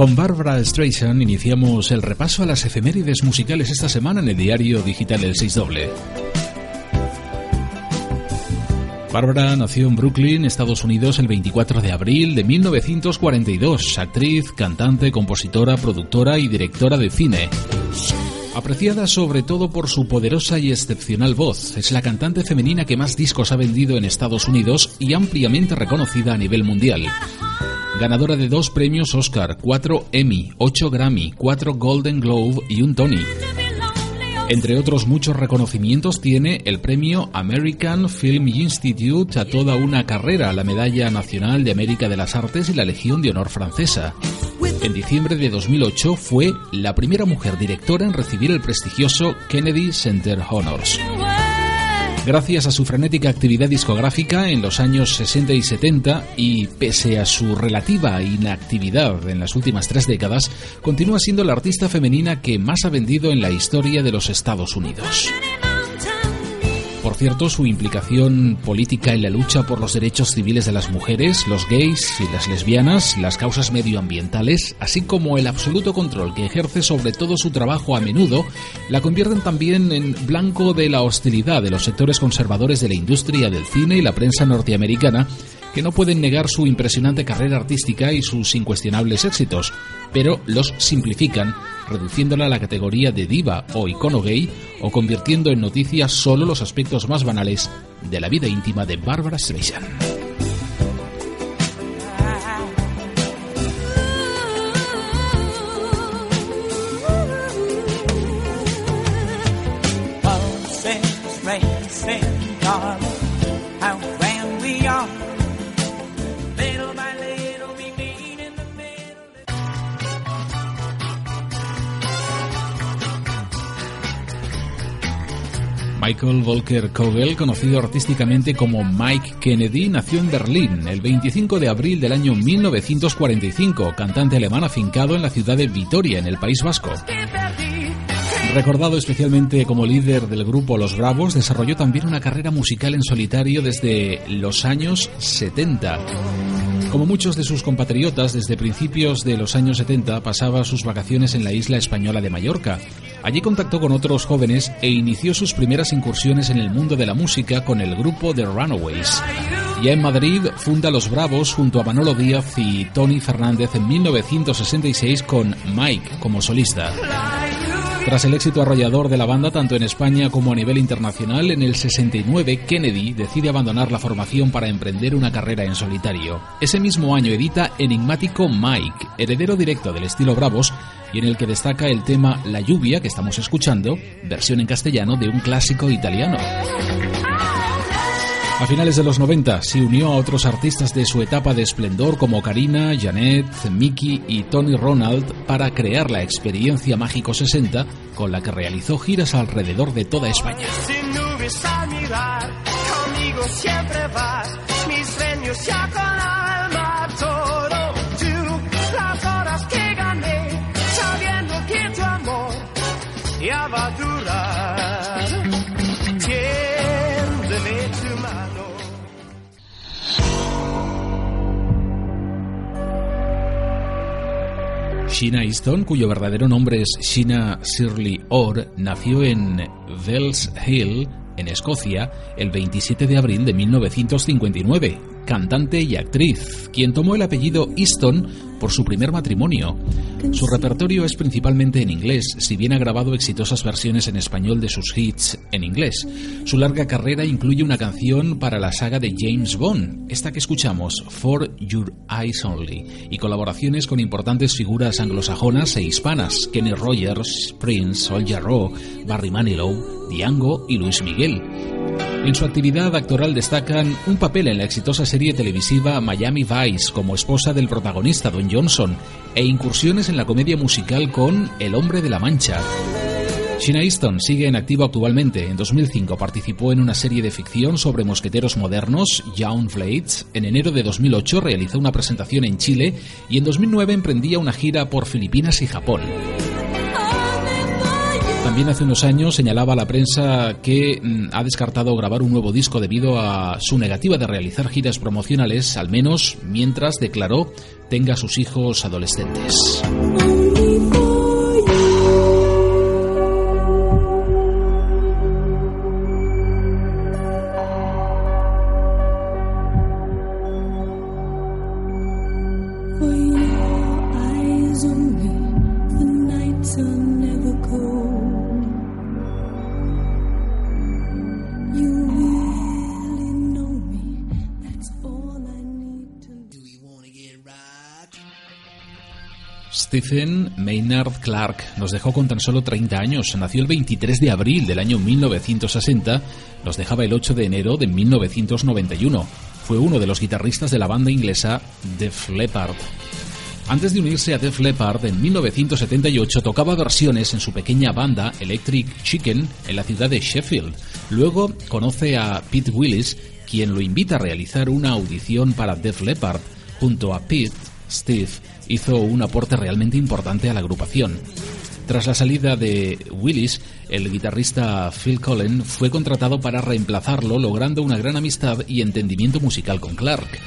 Con Barbara Streisand iniciamos el repaso a las efemérides musicales esta semana en el diario digital El 6 Doble. Barbara nació en Brooklyn, Estados Unidos, el 24 de abril de 1942. Actriz, cantante, compositora, productora y directora de cine. Apreciada sobre todo por su poderosa y excepcional voz, es la cantante femenina que más discos ha vendido en Estados Unidos y ampliamente reconocida a nivel mundial. Ganadora de dos premios Oscar, cuatro Emmy, ocho Grammy, cuatro Golden Globe y un Tony. Entre otros muchos reconocimientos tiene el premio American Film Institute a toda una carrera, la Medalla Nacional de América de las Artes y la Legión de Honor Francesa. En diciembre de 2008 fue la primera mujer directora en recibir el prestigioso Kennedy Center Honors. Gracias a su frenética actividad discográfica en los años 60 y 70 y pese a su relativa inactividad en las últimas tres décadas, continúa siendo la artista femenina que más ha vendido en la historia de los Estados Unidos. Por cierto, su implicación política en la lucha por los derechos civiles de las mujeres, los gays y las lesbianas, las causas medioambientales, así como el absoluto control que ejerce sobre todo su trabajo a menudo, la convierten también en blanco de la hostilidad de los sectores conservadores de la industria del cine y la prensa norteamericana, que no pueden negar su impresionante carrera artística y sus incuestionables éxitos, pero los simplifican, reduciéndola a la categoría de diva o icono gay o convirtiendo en noticias solo los aspectos más banales de la vida íntima de Barbara Streisand. Michael Volker Kogel, conocido artísticamente como Mike Kennedy, nació en Berlín el 25 de abril del año 1945, cantante alemán afincado en la ciudad de Vitoria, en el País Vasco. Recordado especialmente como líder del grupo Los Bravos, desarrolló también una carrera musical en solitario desde los años 70. Como muchos de sus compatriotas, desde principios de los años 70 pasaba sus vacaciones en la isla española de Mallorca. Allí contactó con otros jóvenes e inició sus primeras incursiones en el mundo de la música con el grupo The Runaways. Ya en Madrid funda Los Bravos junto a Manolo Díaz y Tony Fernández en 1966 con Mike como solista. Tras el éxito arrollador de la banda tanto en España como a nivel internacional, en el 69 Kennedy decide abandonar la formación para emprender una carrera en solitario. Ese mismo año edita Enigmático Mike, heredero directo del estilo Bravos, y en el que destaca el tema La lluvia que estamos escuchando, versión en castellano de un clásico italiano. A finales de los 90 se unió a otros artistas de su etapa de esplendor como Karina, Janet, Mickey y Tony Ronald para crear la experiencia Mágico 60 con la que realizó giras alrededor de toda España. Sheena Easton, cuyo verdadero nombre es Sheena Shirley Orr, nació en Wells Hill, en Escocia, el 27 de abril de 1959 cantante y actriz, quien tomó el apellido Easton por su primer matrimonio. Su repertorio es principalmente en inglés, si bien ha grabado exitosas versiones en español de sus hits en inglés. Su larga carrera incluye una canción para la saga de James Bond, esta que escuchamos, For Your Eyes Only, y colaboraciones con importantes figuras anglosajonas e hispanas, Kenny Rogers, Prince, Ol Jarreau, Barry Manilow, Diango y Luis Miguel. En su actividad actoral destacan un papel en la exitosa serie televisiva Miami Vice como esposa del protagonista Don Johnson e incursiones en la comedia musical con El hombre de la Mancha. Sheena Easton sigue en activo actualmente. En 2005 participó en una serie de ficción sobre mosqueteros modernos, Young Blades. En enero de 2008 realizó una presentación en Chile y en 2009 emprendía una gira por Filipinas y Japón. También hace unos años señalaba a la prensa que mm, ha descartado grabar un nuevo disco debido a su negativa de realizar giras promocionales, al menos mientras declaró tenga sus hijos adolescentes. Stephen Maynard Clark nos dejó con tan solo 30 años. Nació el 23 de abril del año 1960, nos dejaba el 8 de enero de 1991. Fue uno de los guitarristas de la banda inglesa Def Leppard. Antes de unirse a Def Leppard, en 1978 tocaba versiones en su pequeña banda Electric Chicken en la ciudad de Sheffield. Luego conoce a Pete Willis, quien lo invita a realizar una audición para Def Leppard. Junto a Pete, Steve hizo un aporte realmente importante a la agrupación. Tras la salida de Willis, el guitarrista Phil Collen fue contratado para reemplazarlo, logrando una gran amistad y entendimiento musical con Clark.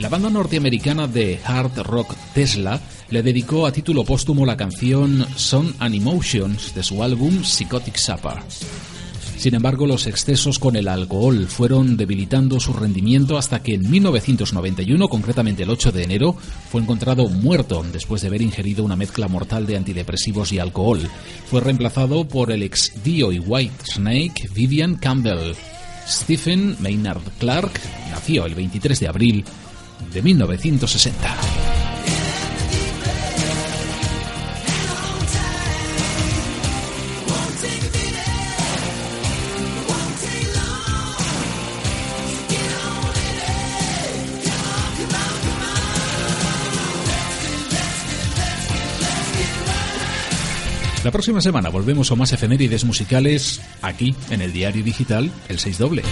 La banda norteamericana de hard rock Tesla le dedicó a título póstumo la canción Son and Emotions de su álbum Psychotic Supper. Sin embargo, los excesos con el alcohol fueron debilitando su rendimiento hasta que en 1991, concretamente el 8 de enero, fue encontrado muerto después de haber ingerido una mezcla mortal de antidepresivos y alcohol. Fue reemplazado por el ex Dio y White Snake Vivian Campbell. Stephen Maynard Clark nació el 23 de abril de 1960. La próxima semana volvemos a más efemérides musicales aquí en el diario digital El 6 Doble.